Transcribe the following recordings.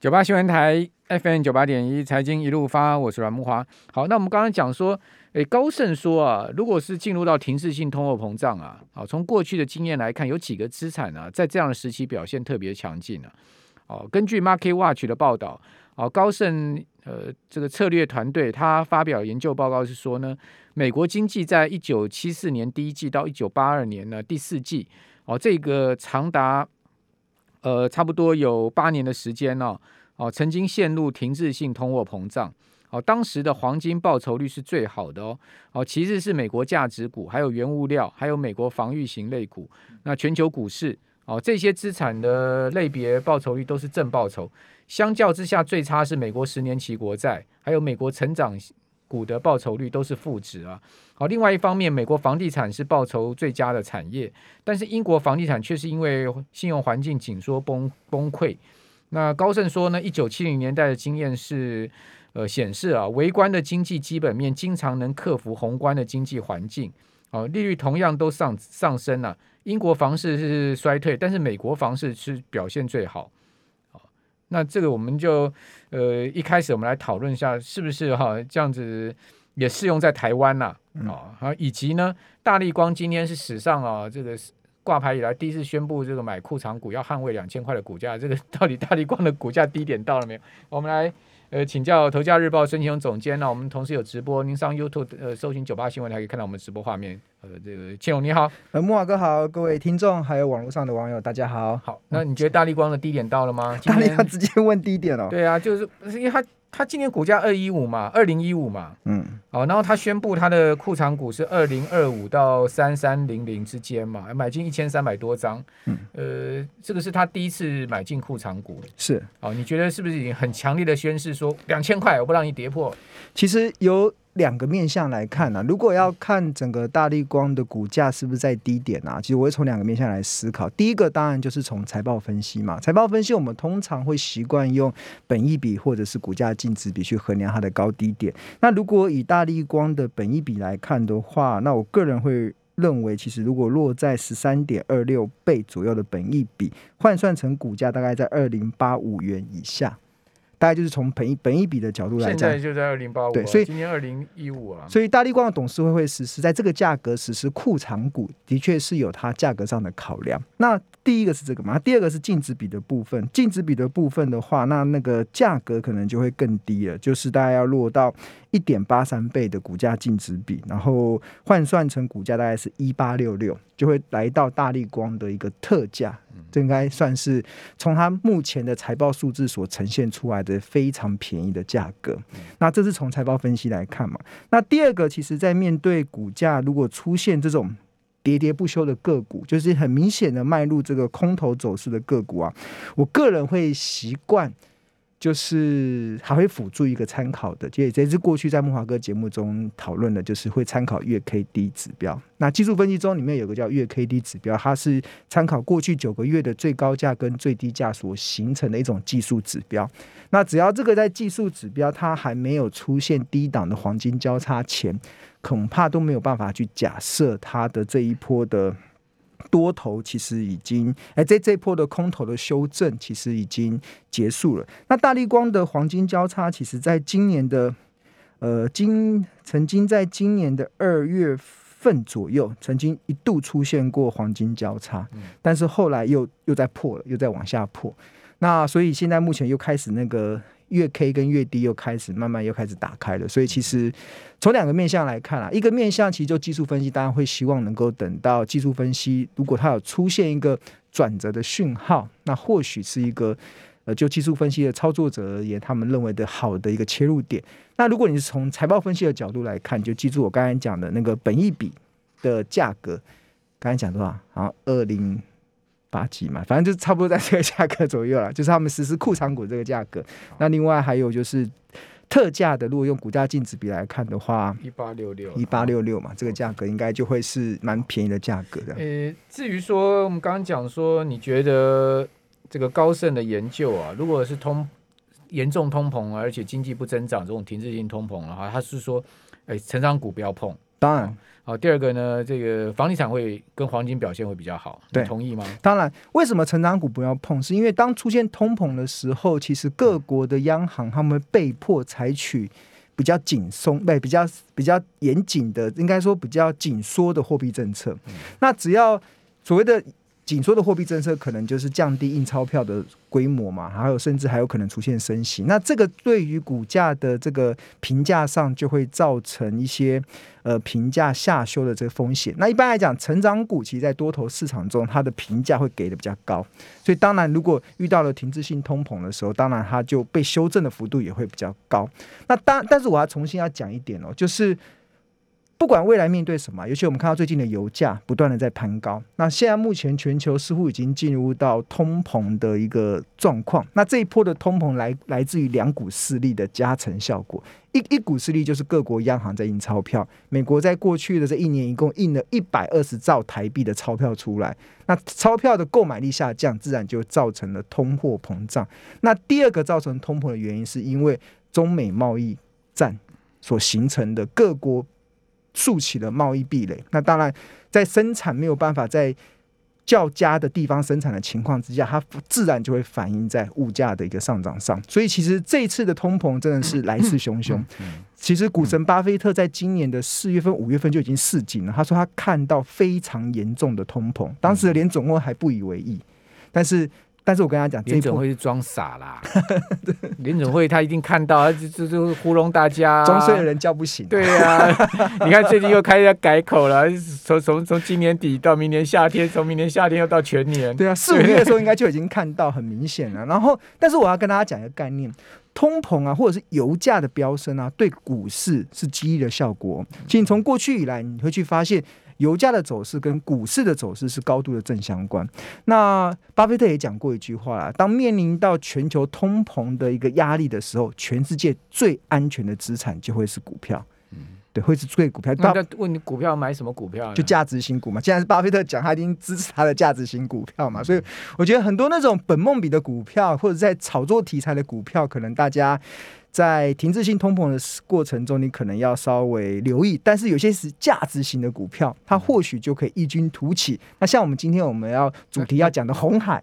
九八新闻台 FM 九八点一财经一路发，我是阮慕华。好，那我们刚刚讲说，诶，高盛说啊，如果是进入到停滞性通货膨胀啊，好，从过去的经验来看，有几个资产啊，在这样的时期表现特别强劲啊。哦，根据 Market Watch 的报道，哦，高盛呃这个策略团队他发表研究报告是说呢，美国经济在一九七四年第一季到一九八二年呢第四季，哦，这个长达。呃，差不多有八年的时间哦，哦，曾经陷入停滞性通货膨胀，哦，当时的黄金报酬率是最好的哦，哦，其次是美国价值股，还有原物料，还有美国防御型类股，那全球股市，哦，这些资产的类别报酬率都是正报酬，相较之下最差是美国十年期国债，还有美国成长股的报酬率都是负值啊。好，另外一方面，美国房地产是报酬最佳的产业，但是英国房地产却是因为信用环境紧缩崩崩溃。那高盛说呢，一九七零年代的经验是，呃，显示啊，微观的经济基本面经常能克服宏观的经济环境。哦，利率同样都上上升了，英国房市是衰退，但是美国房市是表现最好。那这个我们就呃一开始我们来讨论一下，是不是哈这样子也适用在台湾呐？啊、嗯，以及呢，大力光今天是史上啊这个挂牌以来第一次宣布这个买库藏股，要捍卫两千块的股价，这个 到底大力光的股价低点到了没有？我们来。呃，请教《头家日报》孙庆雄总监。那我们同时有直播，您上 YouTube 呃搜寻九八新闻，还可以看到我们直播画面。呃，这个庆勇你好，呃，木瓦哥好，各位听众还有网络上的网友，大家好。好，那你觉得大立光的低点到了吗？大立光直接问低点哦。对啊，就是因为他。他今年股价二一五嘛，二零一五嘛，嗯，好，然后他宣布他的库藏股是二零二五到三三零零之间嘛，买进一千三百多张，嗯，呃，这个是他第一次买进库藏股，是，哦，你觉得是不是已经很强烈的宣示说两千块我不让你跌破？其实有。两个面向来看呢、如果要看整个大立光的股价是不是在低点啊，其实我会从两个面向来思考。第一个当然就是从财报分析嘛，财报分析我们通常会习惯用本益比或者是股价净值比去衡量它的高低点。那如果以大立光的本益比来看的话，那我个人会认为，其实如果落在十三点二六倍左右的本益比，换算成股价大概在二零八五元以下。大概就是从本一本一比的角度来讲，现在就在二零八五，对，所以今年二零一五啊，所以大力光的董事会会实施在这个价格实施库藏股，的确是有它价格上的考量。那第一个是这个嘛，第二个是净值比的部分。净值比的部分的话，那那个价格可能就会更低了，就是大概要落到一点八三倍的股价净值比，然后换算成股价大概是一八六六，就会来到大力光的一个特价。这应该算是从它目前的财报数字所呈现出来的非常便宜的价格。那这是从财报分析来看嘛。那第二个，其实在面对股价如果出现这种喋喋不休的个股，就是很明显的迈入这个空头走势的个股啊，我个人会习惯。就是还会辅助一个参考的，这也这是过去在慕驊哥节目中讨论的，就是会参考月 K D 指标。那技术分析中里面有个叫月 K D 指标，它是参考过去九个月的最高价跟最低价所形成的一种技术指标。那只要这个在技术指标它还没有出现低档的黄金交叉前，恐怕都没有办法去假设它的这一波的。多头其实已经，哎，这这波的空头的修正其实已经结束了。那大立光的黄金交叉，其实在今年的，呃，今曾经在今年的二月份左右，曾经一度出现过黄金交叉，但是后来又又在破了，又在往下破。那所以现在目前又开始那个。月 K 跟月 D 又开始慢慢又开始打开了，所以其实从两个面向来看啊，一个面向其实就技术分析，大家会希望能够等到技术分析，如果它有出现一个转折的讯号，那或许是一个呃，就技术分析的操作者而言，他们认为的好的一个切入点。那如果你是从财报分析的角度来看，就记住我刚才讲的那个本益比的价格，刚才讲多少？好像二零。八几嘛，反正就差不多在这个价格左右了，就是他们实施库藏股这个价格。那另外还有就是特价的，如果用股价净值比来看的话，一八六六，一八六六嘛，这个价格应该就会是蛮便宜的价格的。呃，至于说我们刚刚讲说，你觉得这个高盛的研究啊，如果是通严重通膨而且经济不增长这种停滞性通膨的话，他是说，哎，成长股不要碰。当然。好，第二个呢，这个房地产会跟黄金表现会比较好，对，同意吗？当然，为什么成长股不要碰？是因为当出现通膨的时候，其实各国的央行他们被迫采取比较紧松、不比较比较严谨的，应该说比较紧缩的货币政策。嗯、那只要所谓的。紧缩的货币政策可能就是降低印钞票的规模嘛，还有甚至还有可能出现升息。那这个对于股价的这个评价上就会造成一些呃评价下修的这个风险。那一般来讲，成长股其实在多头市场中，它的评价会给的比较高。所以当然，如果遇到了停滞性通膨的时候，当然它就被修正的幅度也会比较高。那当但是我要重新要讲一点哦，就是。不管未来面对什么，尤其我们看到最近的油价不断的在攀高，那现在目前全球似乎已经进入到通膨的一个状况。那这一波的通膨来来自于两股势力的加成效果，一一股势力就是各国央行在印钞票，美国在过去的这一年一共印了一百二十兆台币的钞票出来，那钞票的购买力下降，自然就造成了通货膨胀。那第二个造成通膨的原因，是因为中美贸易战所形成的各国。竖起了贸易壁垒，那当然，在生产没有办法在较佳的地方生产的情况之下，它自然就会反映在物价的一个上涨上。所以，其实这一次的通膨真的是来势汹汹。其实，股神巴菲特在今年的四月份、五月份就已经示警了，他说他看到非常严重的通膨，当时连总统还不以为意，但是。但是我跟他讲，林总会是装傻啦。林总会他一定看到，就就就糊弄大家，装睡的人叫不醒。对呀，你看最近又开始改口了，从从从今年底到明年夏天，从明年夏天又到全年。对啊，四五月的时候应该就已经看到很明显了。然后，但是我要跟大家讲一个概念：通膨啊，或者是油价的飙升啊，对股市是激励的效果。其实从过去以来，你会去发现。油价的走势跟股市的走势是高度的正相关。那巴菲特也讲过一句话啦：当面临到全球通膨的一个压力的时候，全世界最安全的资产就会是股票。嗯，对，会是最股票。那问你股票买什么股票？就价值型股嘛。既然是巴菲特讲，他一定支持他的价值型股票嘛。所以我觉得很多那种本梦比的股票，或者在炒作题材的股票，可能大家。在停滞性通膨的过程中，你可能要稍微留意，但是有些是价值型的股票，它或许就可以异军突起。那像我们今天我们要主题要讲的红海。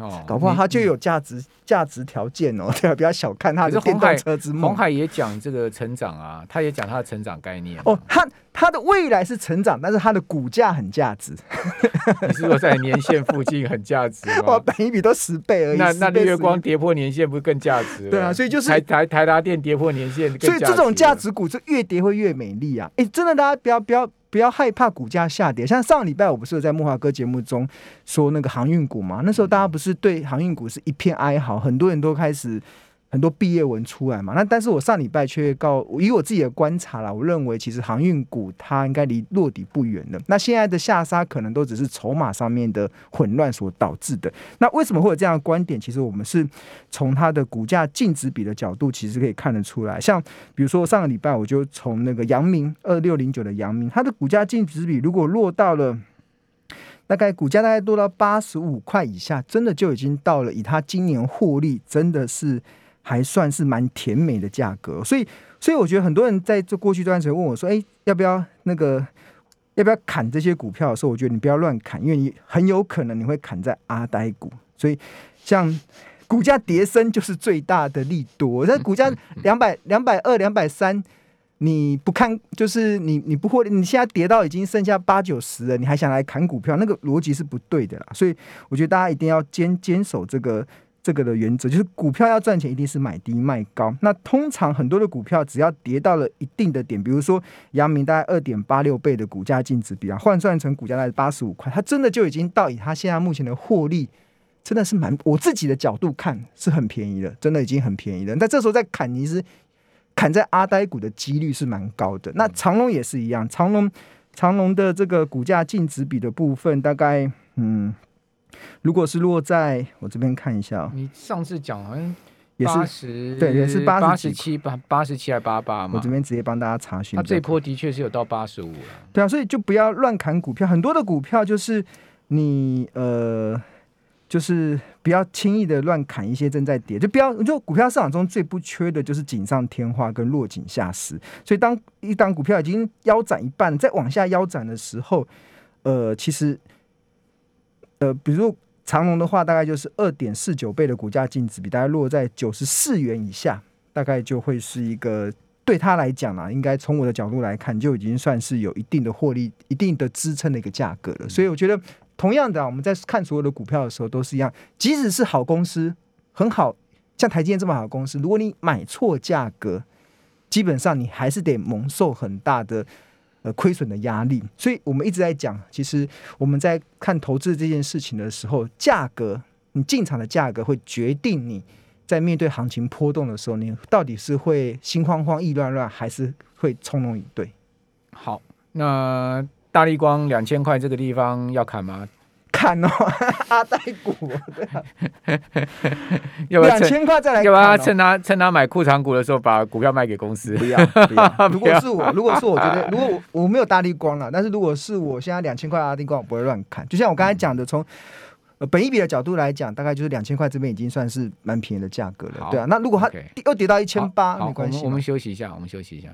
哦，搞不好它就有价值价值条件哦，对啊，不要小看它的电动车之梦。红海也讲这个成长啊，他也讲他的成长概念哦，他他的未来是成长，但是他的股价很价值。你是说在年线附近很价值吗？哇，本一比都十倍而已。那那日月光跌破年线不是更价值？对啊，所以就是台台台达电跌破年线，所以这种价值股就越跌会越美丽啊！哎，真的，大家不要不要。不要害怕股价下跌，像上礼拜我不是在木华哥节目中说那个航运股嘛？那时候大家不是对航运股是一片哀嚎，很多人都开始。很多毕业文出来嘛，那但是我上礼拜却告以我自己的观察啦，我认为其实航运股它应该离落底不远了。那现在的下杀可能都只是筹码上面的混乱所导致的。那为什么会有这样的观点？其实我们是从它的股价净值比的角度，其实可以看得出来。像比如说上个礼拜我就从那个阳明二六零九的阳明，它的股价净值比如果落到了大概股价大概落到八十五块以下，真的就已经到了以它今年获利真的是。还算是蛮甜美的价格，所以，所以我觉得很多人在这过去这段时间问我说：“哎，要不要那个，要不要砍这些股票的时候，我觉得你不要乱砍，因为你很有可能你会砍在阿呆股。所以，像股价跌升就是最大的利多。那股价两百、两百二、两百三，你不看，就是你你不会，你现在跌到已经剩下八九十了，你还想来砍股票，那个逻辑是不对的啦。所以，我觉得大家一定要坚坚守这个。这个的原则就是，股票要赚钱，一定是买低卖高。那通常很多的股票，只要跌到了一定的点，比如说阳明大概二点八六倍的股价净值比啊，换算成股价大概八十五块，它真的就已经到以它现在目前的获利，真的是蛮我自己的角度看是很便宜的，真的已经很便宜了。但这时候在砍，其实砍在阿呆股的几率是蛮高的。那长隆也是一样，长隆长隆的这个股价净值比的部分，大概嗯。如果是落在我这边看一下，哦，你上次讲好像也是对，也是八十七八八十七还八八嘛？我这边直接帮大家查询，它这波的确是有到八十五了。对啊，所以就不要乱砍股票，很多的股票就是你呃，就是不要轻易的乱砍一些正在跌，就不要就股票市场中最不缺的就是锦上添花跟落井下石。所以当一档股票已经腰斩一半，再往下腰斩的时候，呃，其实呃，比如长隆的话，大概就是二点四九倍的股价净值比，大概落在九十四元以下，大概就会是一个对他来讲啊，应该从我的角度来看，就已经算是有一定的获利、一定的支撑的一个价格了。所以我觉得。同样的，啊我们在看所有的股票的时候都是一样，即使是好公司，很好，像台积电这么好的公司，如果你买错价格，基本上你还是得蒙受很大的呃亏损的压力。所以我们一直在讲，其实我们在看投资这件事情的时候，价格你进场的价格会决定你在面对行情波动的时候，你到底是会心慌慌、意乱乱，还是会从容以对。好，那。大立光两千块这个地方要砍吗？砍哦，阿呆股，要不要两千块再来、哦？要不要趁他趁他买裤长股的时候把股票卖给公司？不要，不要。如果是我，如果是我觉得，如果我我没有大力光了，但是如果是我现在两千块阿立光，我不会乱砍。就像我刚才讲的，从呃本一比的角度来讲，大概就是两千块这边已经算是蛮便宜的价格了。对啊，那如果它又跌到一千八，没关系。我们休息一下，我们休息一下。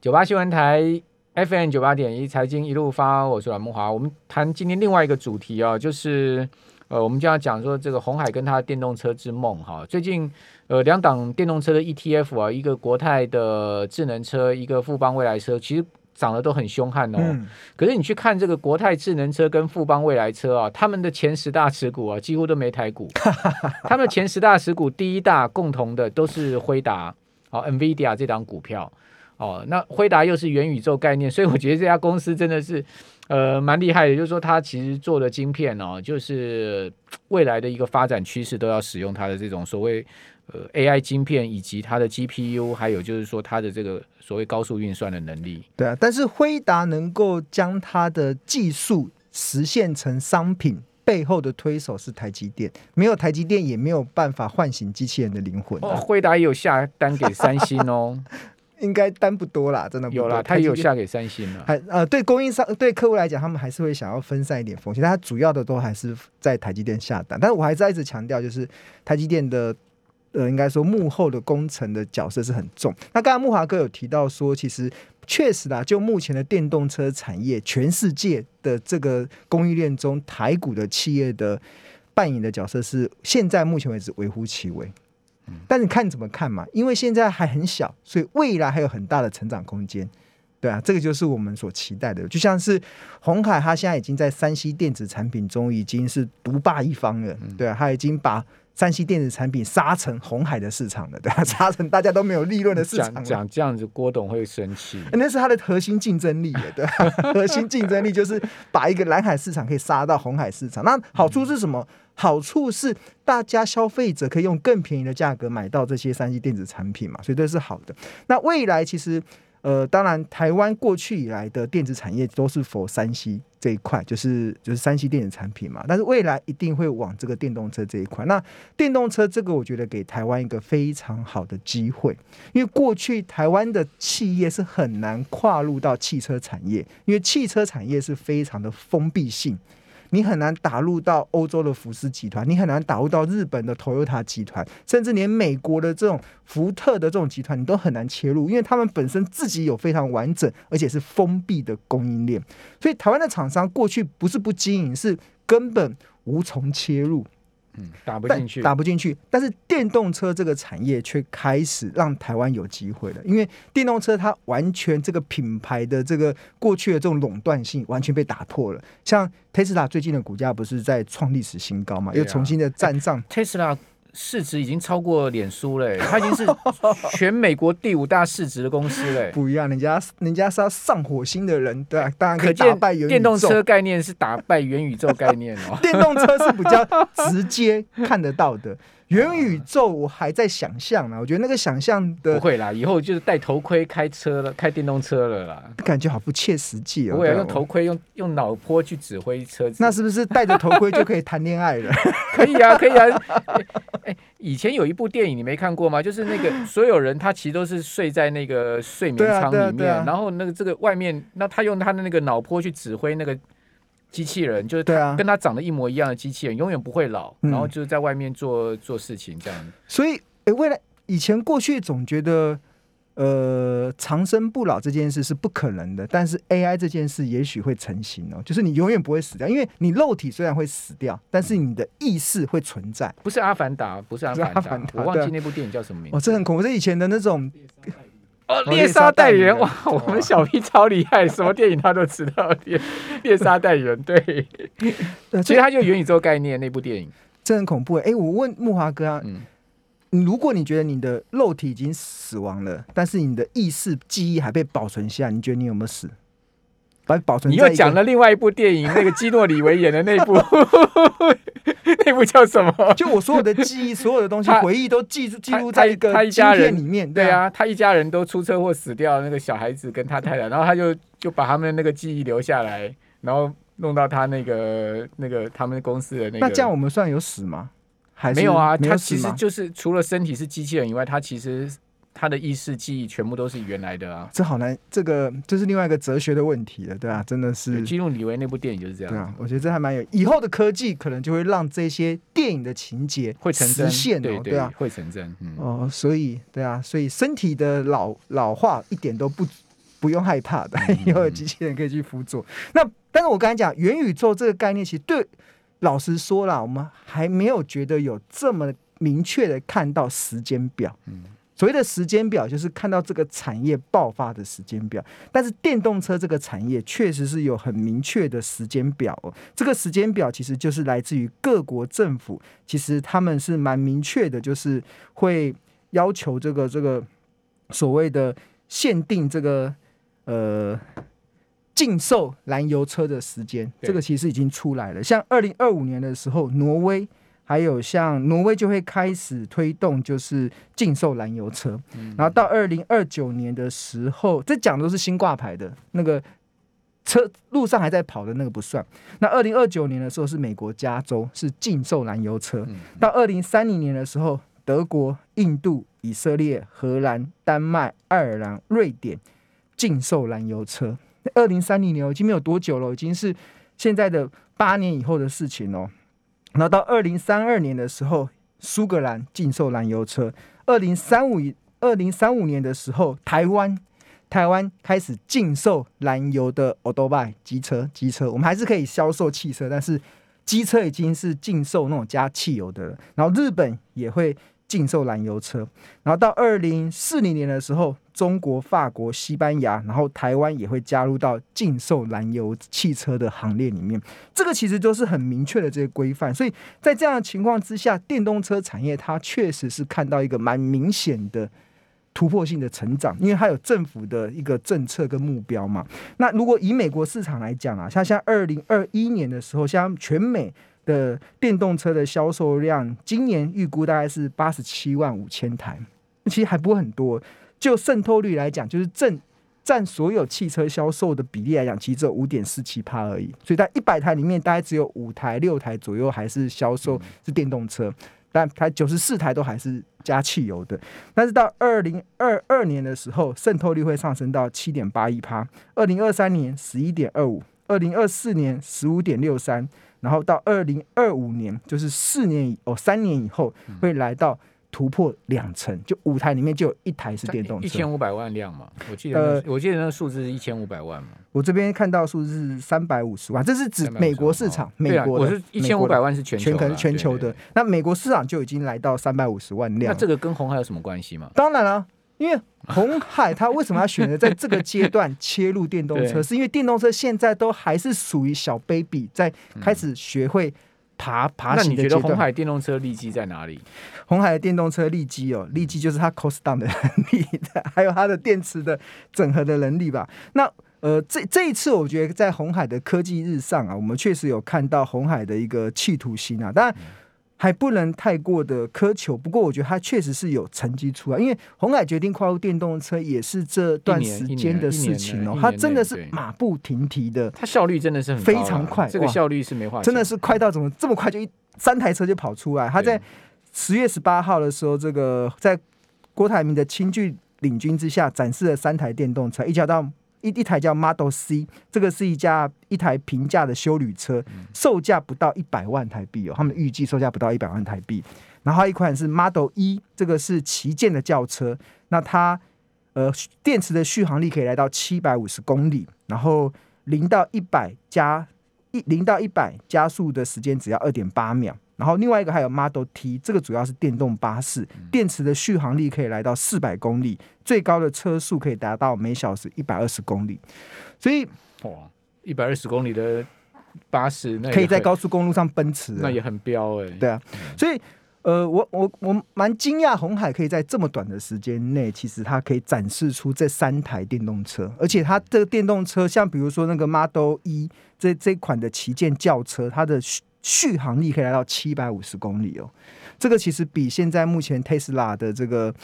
九八新闻台。FM 九八点一财经一路发，我是阮梦华。我们谈今天另外一个主题啊，就是呃，我们就要讲说这个红海跟他的电动车之梦哈。最近呃，两档电动车的 ETF 啊，一个国泰的智能车，一个富邦未来车，其实涨得都很凶悍哦。嗯、可是你去看这个国泰智能车跟富邦未来车啊，他们的前十大持股啊，几乎都没台股。他们前十大持股第一大共同的都是辉达哦，NVIDIA 这档股票。哦，那辉达又是元宇宙概念，所以我觉得这家公司真的是，呃，蛮厉害的。就是说，它其实做的晶片哦，就是未来的一个发展趋势，都要使用它的这种所谓呃 AI 晶片，以及它的 GPU，还有就是说它的这个所谓高速运算的能力。对啊，但是辉达能够将它的技术实现成商品，背后的推手是台积电，没有台积电也没有办法唤醒机器人的灵魂。哦，辉达也有下单给三星哦。应该单不多啦，真的不多有啦，他也有下给三星了。还呃，对供应商、对客户来讲，他们还是会想要分散一点风险，但他主要的都还是在台积电下单。但是我还是一直强调，就是台积电的呃，应该说幕后的工程的角色是很重。那刚才木华哥有提到说，其实确实啦，就目前的电动车产业，全世界的这个供应链中，台股的企业的扮演的角色是现在目前为止微乎其微。但你看你怎么看嘛？因为现在还很小，所以未来还有很大的成长空间，对啊，这个就是我们所期待的。就像是红海，它现在已经在山西电子产品中已经是独霸一方了，对啊，他已经把山西电子产品杀成红海的市场了，对啊，杀成大家都没有利润的市场。讲讲这样子，郭董会生气。那是它的核心竞争力，对啊，核心竞争力就是把一个蓝海市场可以杀到红海市场。那好处是什么？好处是大家消费者可以用更便宜的价格买到这些三 C 电子产品嘛，所以这是好的。那未来其实，呃，当然台湾过去以来的电子产业都是 for 三 C 这一块，就是就是三 C 电子产品嘛。但是未来一定会往这个电动车这一块。那电动车这个，我觉得给台湾一个非常好的机会，因为过去台湾的企业是很难跨入到汽车产业，因为汽车产业是非常的封闭性。你很难打入到欧洲的福斯集团，你很难打入到日本的 Toyota 集团，甚至连美国的这种福特的这种集团，你都很难切入，因为他们本身自己有非常完整而且是封闭的供应链。所以台湾的厂商过去不是不经营，是根本无从切入。嗯，打不进去，打不进去。但是电动车这个产业却开始让台湾有机会了，因为电动车它完全这个品牌的这个过去的这种垄断性完全被打破了。像 Tesla 最近的股价不是在创历史新高嘛，又重新的站上特斯拉。市值已经超过脸书了，它已经是 全美国第五大市值的公司了。不一样，人家人家是要上火星的人，对，当然可以打败元宇宙。电动车概念是打败元宇宙概念哦，电动车是比较直接看得到的。元宇宙我还在想象呢，我觉得那个想象的不会啦，以后就是戴头盔开车了，开电动车了啦，感觉好不切实际哦。不会用头盔，用用脑波去指挥车子，那是不是戴着头盔就可以谈恋爱了？可以啊，可以啊。哎欸，以前有一部电影你没看过吗？就是那个所有人他其实都是睡在那个睡眠舱里面，然后那个这个外面，那他用他的那个脑波去指挥那个。机器人，就是对啊，跟他长得一模一样的机器人，永远不会老，然后就是在外面做做事情这样。所以，哎，未来以前过去总觉得。呃，长生不老这件事是不可能的，但是 AI 这件事也许会成型哦。就是你永远不会死掉，因为你肉体虽然会死掉，但是你的意识会存在。不是阿凡达，不是阿凡达，我忘记那部电影叫什么名字。哦，这很恐怖，是以前的那种哦，猎杀代理人哇，我们小 P 超厉害，什么电影他都知道。猎猎杀代理人，对，其实他就元宇宙概念那部电影，这很恐怖。哎，我问木华哥啊。嗯如果你觉得你的肉体已经死亡了，但是你的意识记忆还被保存下，你觉得你有没有死？把保存。你又讲了另外一部电影，那个基诺里维演的那部，那部叫什么？就我所有的记忆，所有的东西，回忆都记记录在一个他一家人里面。对啊，他一家人都出车祸死掉，那个小孩子跟他太太，然后他就就把他们的那个记忆留下来，然后弄到他那个那个他们公司的那个。那这样我们算有死吗？没有啊，他其实就是除了身体是机器人以外，他其实他的意识记忆全部都是原来的啊。这好难，这个这是另外一个哲学的问题了，对啊，真的是。基努李维那部电影就是这样。对啊，我觉得这还蛮有。以后的科技可能就会让这些电影的情节会成真，现对对啊，会成真。嗯、哦，所以对啊，所以身体的老老化一点都不不用害怕的，以后有机器人可以去辅佐。嗯、那但是我刚才讲元宇宙这个概念，其实对。老实说了，我们还没有觉得有这么明确的看到时间表。嗯，所谓的时间表就是看到这个产业爆发的时间表。但是电动车这个产业确实是有很明确的时间表哦。这个时间表其实就是来自于各国政府，其实他们是蛮明确的，就是会要求这个这个所谓的限定这个呃。禁售燃油车的时间，这个其实已经出来了。像二零二五年的时候，挪威还有像挪威就会开始推动，就是禁售燃油车。然后到二零二九年的时候，这讲的都是新挂牌的那个车，路上还在跑的那个不算。那二零二九年的时候是美国加州是禁售燃油车。到二零三零年的时候，德国、印度、以色列、荷兰、丹麦、爱尔兰、瑞典禁售燃油车。二零三零年已经没有多久了，已经是现在的八年以后的事情哦。然后到二零三二年的时候，苏格兰禁售燃油车；二零三五二零三五年的时候，台湾台湾开始禁售燃油的欧兜拜机车机车。我们还是可以销售汽车，但是机车已经是禁售那种加汽油的了。然后日本也会。禁售燃油车，然后到二零四零年的时候，中国、法国、西班牙，然后台湾也会加入到禁售燃油汽车的行列里面。这个其实都是很明确的这些规范，所以在这样的情况之下，电动车产业它确实是看到一个蛮明显的突破性的成长，因为它有政府的一个政策跟目标嘛。那如果以美国市场来讲啊，像像二零二一年的时候，像全美。的电动车的销售量，今年预估大概是八十七万五千台，其实还不会很多。就渗透率来讲，就是占占所有汽车销售的比例来讲，其实只有五点四七趴而已。所以在一百台里面，大概只有五台、六台左右还是销售是电动车，但它九十四台都还是加汽油的。但是到二零二二年的时候，渗透率会上升到七点八一趴，二零二三年十一点二五，二零二四年十五点六三。然后到二零二五年，就是四年以哦三年以后，会来到突破两成，就五台里面就有一台是电动车，一千五百万辆嘛，我记得、我记得那个数字是一千五百万嘛。我这边看到数字是三百五十万，这是指美国市场，美国是一千五百万是全球全全球的，那美国市场就已经来到三百五十万辆，那这个跟红海有什么关系吗？当然了。因为红海它为什么要选择在这个阶段 切入电动车？是因为电动车现在都还是属于小 baby，在开始学会爬爬行的阶段。那你觉得红海电动车利基在哪里？红海的电动车利基哦，利基就是它 cost down 的能力的，还有它的电池的整合的能力吧。那呃，这这一次我觉得在红海的科技日上啊，我们确实有看到红海的一个企图心啊，当然。还不能太过的苛求，不过我觉得它确实是有成绩出来，因为鸿海决定跨入电动车也是这段时间的事情哦，它真的是马不停蹄的，它效率真的是很非常快，这个效率是没话，真的是快到怎么这么快就一三台车就跑出来，它在十月十八号的时候，这个在郭台铭的亲具领军之下展示了三台电动车，一直到一一台叫 Model C，这个是一架一台平价的休旅车，售价不到一百万台币哦，他们预计售价不到一百万台币。然后一款是 Model E，这个是旗舰的轿车，那它呃电池的续航力可以来到七百五十公里，然后零到一百加一零到一百加速的时间只要二点八秒。然后另外一个还有 Model T，这个主要是电动巴士，电池的续航力可以来到四百公里，最高的车速可以达到每小时一百二十公里。所以哇，一百二十公里的巴士，那可以在高速公路上奔驰，那也很飙哎、欸。对啊，所以呃，我我我蛮惊讶，红海可以在这么短的时间内，其实它可以展示出这三台电动车，而且它这个电动车，像比如说那个 Model E 这这款的旗舰轿车，它的。续航力可以来到七百五十公里哦，这个其实比现在目前 Tesla 的这个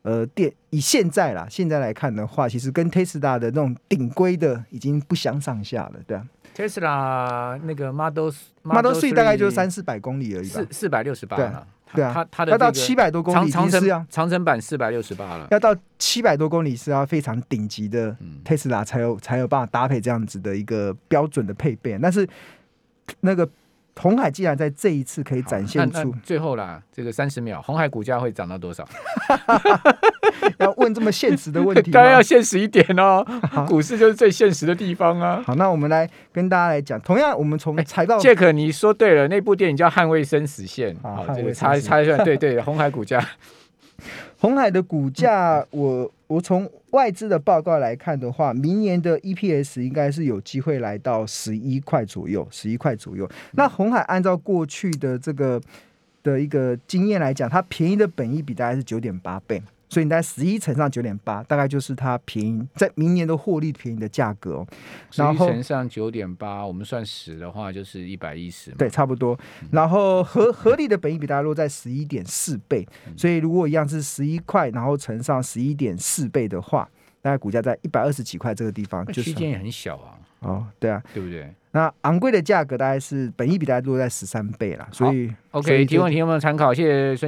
呃电以现在啦，现在来看的话，其实跟 Tesla 的那种顶规的已经不相上下了，对啊。Tesla 那个 Model Model Three 大概就三四百公里而已吧，四四百六十八了，对啊，它它的要到七百多公里长城啊，长城版四百六十八了，要到七百多公里是要非常顶级的 Tesla 才有才有办法搭配这样子的一个标准的配备，但是那个。鸿海既然在这一次可以展现出最后啦，这个三十秒，红海股价会涨到多少？要问这么现实的问题，当然要现实一点哦。股市就是最现实的地方啊。好，那我们来跟大家来讲，同样我们从财报，杰克你说对了，那部电影叫《捍卫生死线》。好，这个猜猜一下，对对，红海股价。鸿海的股价，我我从外资的报告来看的话，明年的 EPS 应该是有机会来到十一块左右，十一块左右。那红海按照过去的这个的一个经验来讲，它便宜的本益比大概是九点八倍。所以你在十一乘上九点八，大概就是它便宜在明年的获利便宜的价格哦。然后乘上九点八，我们算十的话就是一百一十。对，差不多。然后合合理的本益比大概落在十一点四倍。所以如果一样是十一块，然后乘上十一点四倍的话，大概股价在一百二十几块这个地方，就区间也很小啊。哦，对啊，对不对？那昂贵的价格大概是本益比大概落在十三倍啦。所以，OK，提问题有没有参考？谢谢孙。